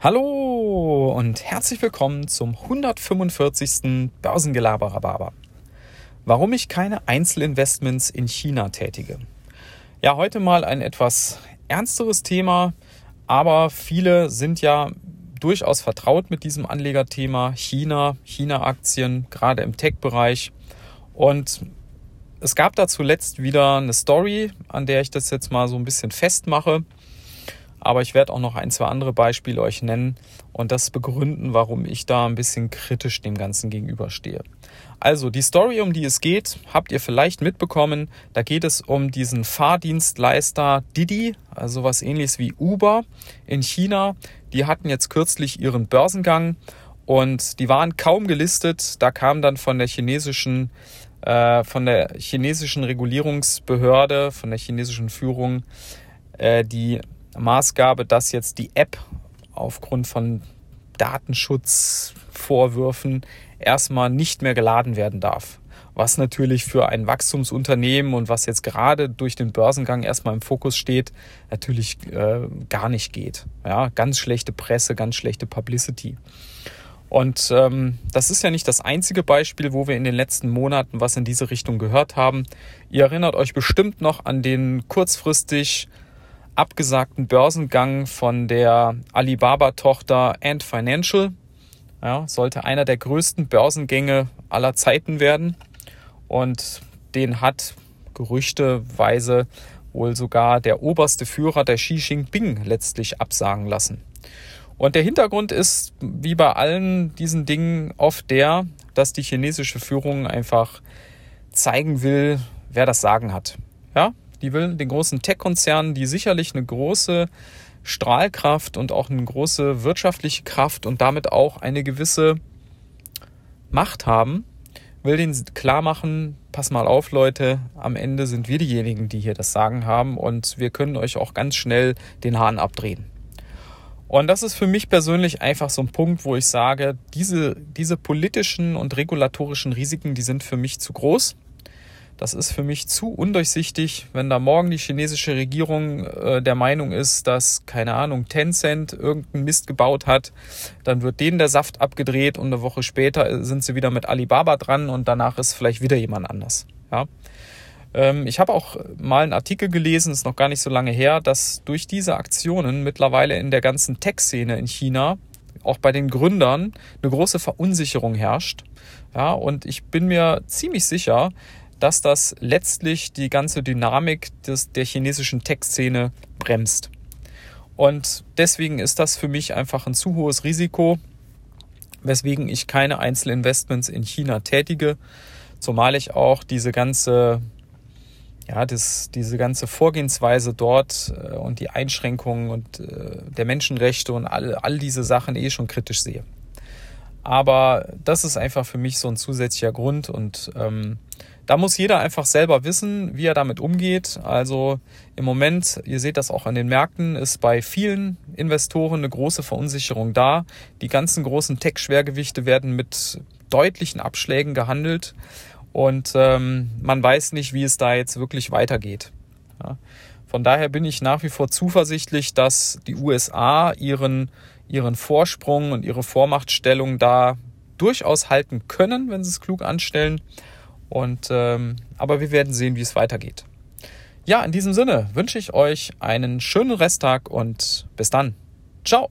Hallo und herzlich willkommen zum 145. Börsengelaber-Rhabarber. Warum ich keine Einzelinvestments in China tätige. Ja, heute mal ein etwas ernsteres Thema, aber viele sind ja durchaus vertraut mit diesem Anlegerthema China, China-Aktien, gerade im Tech-Bereich. Und es gab da zuletzt wieder eine Story, an der ich das jetzt mal so ein bisschen festmache. Aber ich werde auch noch ein, zwei andere Beispiele euch nennen und das begründen, warum ich da ein bisschen kritisch dem Ganzen gegenüberstehe. Also die Story, um die es geht, habt ihr vielleicht mitbekommen. Da geht es um diesen Fahrdienstleister Didi, also was ähnliches wie Uber in China. Die hatten jetzt kürzlich ihren Börsengang und die waren kaum gelistet. Da kam dann von der chinesischen äh, von der chinesischen Regulierungsbehörde, von der chinesischen Führung äh, die Maßgabe, dass jetzt die App aufgrund von Datenschutzvorwürfen erstmal nicht mehr geladen werden darf. Was natürlich für ein Wachstumsunternehmen und was jetzt gerade durch den Börsengang erstmal im Fokus steht, natürlich äh, gar nicht geht. Ja, ganz schlechte Presse, ganz schlechte Publicity. Und ähm, das ist ja nicht das einzige Beispiel, wo wir in den letzten Monaten was in diese Richtung gehört haben. Ihr erinnert euch bestimmt noch an den kurzfristig abgesagten Börsengang von der Alibaba-Tochter Ant Financial. Ja, sollte einer der größten Börsengänge aller Zeiten werden. Und den hat gerüchteweise wohl sogar der oberste Führer der Xi Jinping letztlich absagen lassen. Und der Hintergrund ist, wie bei allen diesen Dingen, oft der, dass die chinesische Führung einfach zeigen will, wer das Sagen hat. Ja, die will den großen Tech-Konzernen, die sicherlich eine große Strahlkraft und auch eine große wirtschaftliche Kraft und damit auch eine gewisse Macht haben, will denen klar machen, pass mal auf Leute, am Ende sind wir diejenigen, die hier das Sagen haben und wir können euch auch ganz schnell den Hahn abdrehen. Und das ist für mich persönlich einfach so ein Punkt, wo ich sage, diese, diese politischen und regulatorischen Risiken, die sind für mich zu groß. Das ist für mich zu undurchsichtig, wenn da morgen die chinesische Regierung äh, der Meinung ist, dass, keine Ahnung, Tencent irgendeinen Mist gebaut hat, dann wird denen der Saft abgedreht und eine Woche später sind sie wieder mit Alibaba dran und danach ist vielleicht wieder jemand anders. Ja. Ähm, ich habe auch mal einen Artikel gelesen, ist noch gar nicht so lange her, dass durch diese Aktionen mittlerweile in der ganzen Tech-Szene in China auch bei den Gründern eine große Verunsicherung herrscht. Ja, und ich bin mir ziemlich sicher, dass das letztlich die ganze Dynamik des, der chinesischen Tech-Szene bremst. Und deswegen ist das für mich einfach ein zu hohes Risiko, weswegen ich keine Einzelinvestments in China tätige, zumal ich auch diese ganze ja, das, diese ganze Vorgehensweise dort äh, und die Einschränkungen und äh, der Menschenrechte und all, all diese Sachen eh schon kritisch sehe. Aber das ist einfach für mich so ein zusätzlicher Grund und ähm, da muss jeder einfach selber wissen, wie er damit umgeht. Also im Moment, ihr seht das auch an den Märkten, ist bei vielen Investoren eine große Verunsicherung da. Die ganzen großen Tech-Schwergewichte werden mit deutlichen Abschlägen gehandelt und ähm, man weiß nicht, wie es da jetzt wirklich weitergeht. Ja. Von daher bin ich nach wie vor zuversichtlich, dass die USA ihren, ihren Vorsprung und ihre Vormachtstellung da durchaus halten können, wenn sie es klug anstellen. Und ähm, aber wir werden sehen, wie es weitergeht. Ja, in diesem Sinne wünsche ich euch einen schönen Resttag und bis dann. Ciao.